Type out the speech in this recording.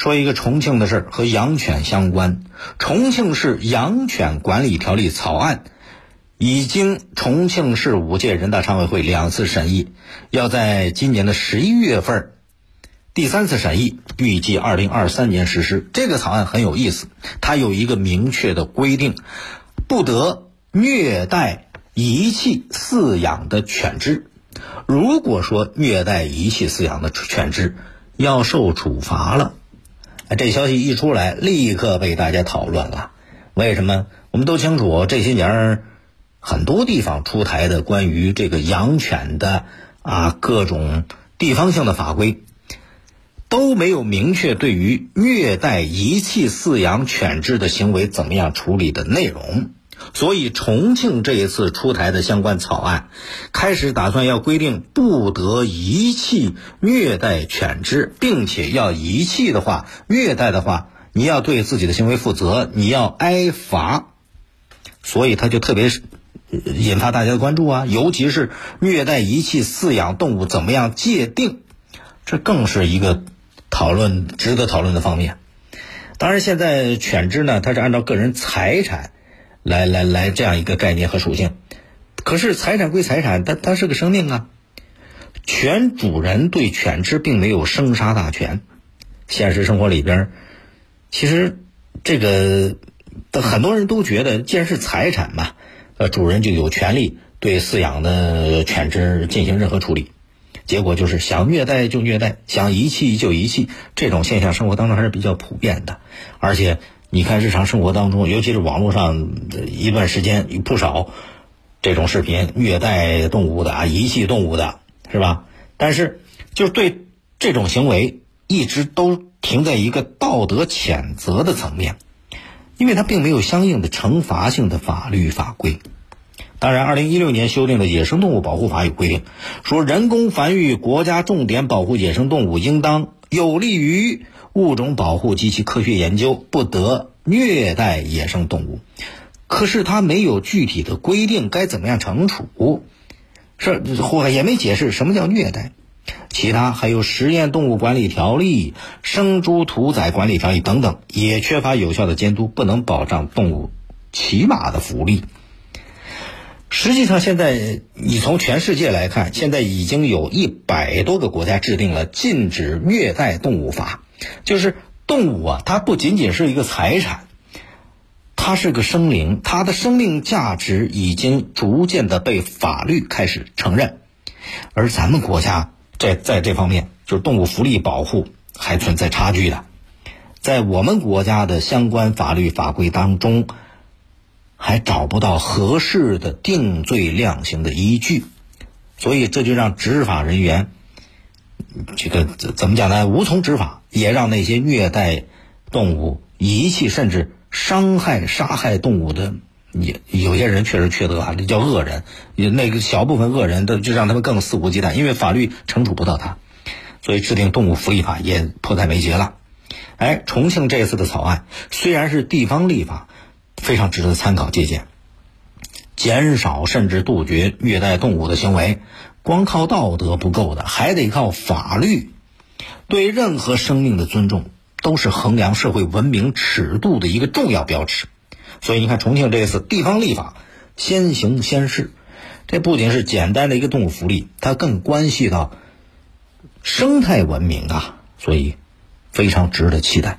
说一个重庆的事儿，和养犬相关。重庆市养犬管理条例草案已经重庆市五届人大常委会两次审议，要在今年的十一月份第三次审议，预计二零二三年实施。这个草案很有意思，它有一个明确的规定，不得虐待、遗弃饲养的犬只。如果说虐待、遗弃饲养的犬只，要受处罚了。这消息一出来，立刻被大家讨论了。为什么？我们都清楚，这些年很多地方出台的关于这个养犬的啊各种地方性的法规，都没有明确对于虐待、遗弃饲养犬只的行为怎么样处理的内容。所以，重庆这一次出台的相关草案，开始打算要规定不得遗弃、虐待犬只，并且要遗弃的话、虐待的话，你要对自己的行为负责，你要挨罚。所以，他就特别引发大家的关注啊，尤其是虐待、遗弃饲养动物怎么样界定，这更是一个讨论值得讨论的方面。当然，现在犬只呢，它是按照个人财产。来来来，这样一个概念和属性，可是财产归财产，它它是个生命啊。犬主人对犬只并没有生杀大权。现实生活里边，其实这个很多人都觉得，既然是财产嘛，呃，主人就有权利对饲养的犬只进行任何处理。结果就是想虐待就虐待，想遗弃就遗弃，这种现象生活当中还是比较普遍的，而且。你看，日常生活当中，尤其是网络上，一段时间有不少这种视频，虐待动物的啊，遗弃动物的，是吧？但是，就对这种行为，一直都停在一个道德谴责的层面，因为它并没有相应的惩罚性的法律法规。当然，二零一六年修订的《野生动物保护法》有规定，说人工繁育国家重点保护野生动物，应当有利于。物种保护及其科学研究不得虐待野生动物，可是它没有具体的规定该怎么样惩处，是或也没解释什么叫虐待。其他还有实验动物管理条例、生猪屠宰管理条例等等，也缺乏有效的监督，不能保障动物起码的福利。实际上，现在你从全世界来看，现在已经有一百多个国家制定了禁止虐待动物法。就是动物啊，它不仅仅是一个财产，它是个生灵，它的生命价值已经逐渐的被法律开始承认，而咱们国家在在这方面，就是动物福利保护还存在差距的，在我们国家的相关法律法规当中，还找不到合适的定罪量刑的依据，所以这就让执法人员。这个怎么讲呢？无从执法，也让那些虐待动物、遗弃甚至伤害、杀害动物的，也有些人确实缺德啊，这叫恶人。那个小部分恶人，都就让他们更肆无忌惮，因为法律惩处不到他，所以制定动物福利法也迫在眉睫了。哎，重庆这次的草案虽然是地方立法，非常值得参考借鉴，减少甚至杜绝虐待动物的行为。光靠道德不够的，还得靠法律。对任何生命的尊重，都是衡量社会文明尺度的一个重要标尺。所以，你看重庆这次地方立法先行先试，这不仅是简单的一个动物福利，它更关系到生态文明啊，所以非常值得期待。